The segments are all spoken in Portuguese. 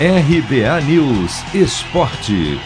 RBA News Esporte.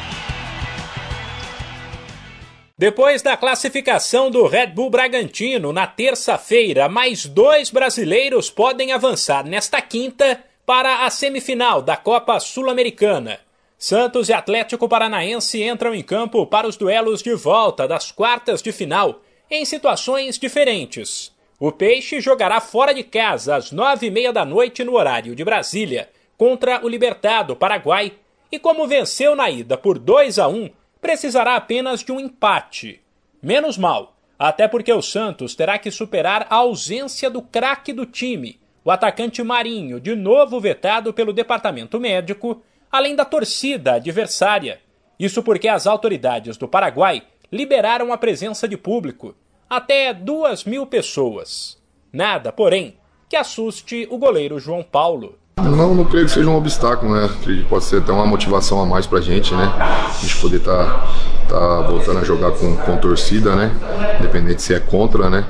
Depois da classificação do Red Bull Bragantino na terça-feira, mais dois brasileiros podem avançar nesta quinta para a semifinal da Copa Sul-Americana. Santos e Atlético Paranaense entram em campo para os duelos de volta das quartas de final, em situações diferentes. O Peixe jogará fora de casa às nove e meia da noite no horário de Brasília contra o Libertado Paraguai e, como venceu na ida por 2 a 1, precisará apenas de um empate. Menos mal, até porque o Santos terá que superar a ausência do craque do time, o atacante Marinho, de novo vetado pelo departamento médico, além da torcida adversária. Isso porque as autoridades do Paraguai liberaram a presença de público, até duas mil pessoas. Nada, porém, que assuste o goleiro João Paulo. Não, não creio que seja um obstáculo, né? Que pode ser até uma motivação a mais pra gente, né? A gente poder estar tá, tá voltando a jogar com, com torcida, né? Independente se é contra, né?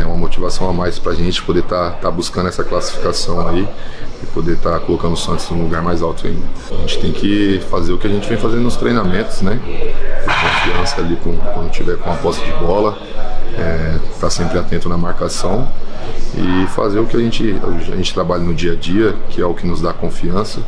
É uma motivação a mais pra gente poder estar tá, tá buscando essa classificação aí e poder estar tá colocando o Santos num lugar mais alto ainda. A gente tem que fazer o que a gente vem fazendo nos treinamentos, né? Ter confiança ali com, quando tiver com a posse de bola, é, tá sempre atento na marcação e fazer o que a gente, a gente trabalha no dia a dia, que é o que nos dá confiança.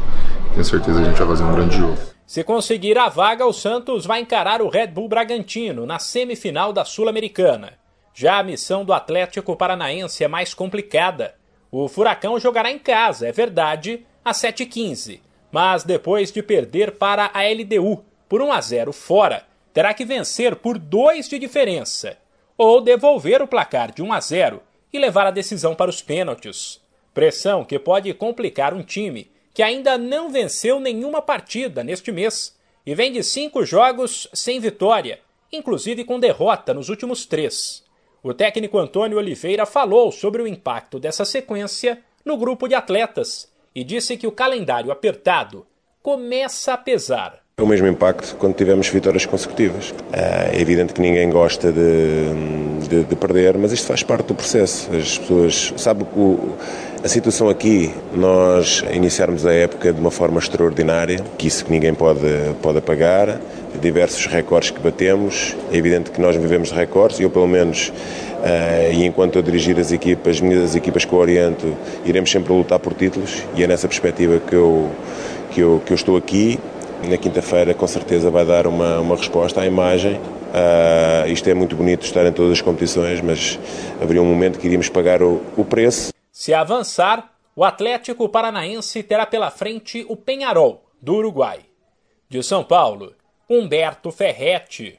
Tenho certeza que a gente vai fazer um grande jogo. Se conseguir a vaga, o Santos vai encarar o Red Bull Bragantino na semifinal da Sul-Americana. Já a missão do Atlético Paranaense é mais complicada. O Furacão jogará em casa, é verdade, às 7h15, mas depois de perder para a LDU por 1 a 0 fora, terá que vencer por 2 de diferença ou devolver o placar de 1 a 0 e levar a decisão para os pênaltis. Pressão que pode complicar um time que ainda não venceu nenhuma partida neste mês e vem de cinco jogos sem vitória, inclusive com derrota nos últimos três. O técnico Antônio Oliveira falou sobre o impacto dessa sequência no grupo de atletas e disse que o calendário apertado começa a pesar. É o mesmo impacto quando tivemos vitórias consecutivas. É evidente que ninguém gosta de, de, de perder, mas isto faz parte do processo. As pessoas sabem que o, a situação aqui, nós iniciarmos a época de uma forma extraordinária, que isso que ninguém pode, pode apagar, diversos recordes que batemos. É evidente que nós vivemos de recordes, eu pelo menos, uh, e enquanto eu dirigir as equipas, as equipas que eu oriento, iremos sempre lutar por títulos e é nessa perspectiva que eu, que eu, que eu estou aqui na quinta-feira, com certeza, vai dar uma, uma resposta à imagem. Uh, isto é muito bonito estar em todas as competições, mas haveria um momento que iríamos pagar o, o preço. Se avançar, o Atlético Paranaense terá pela frente o Penharol, do Uruguai. De São Paulo, Humberto Ferretti.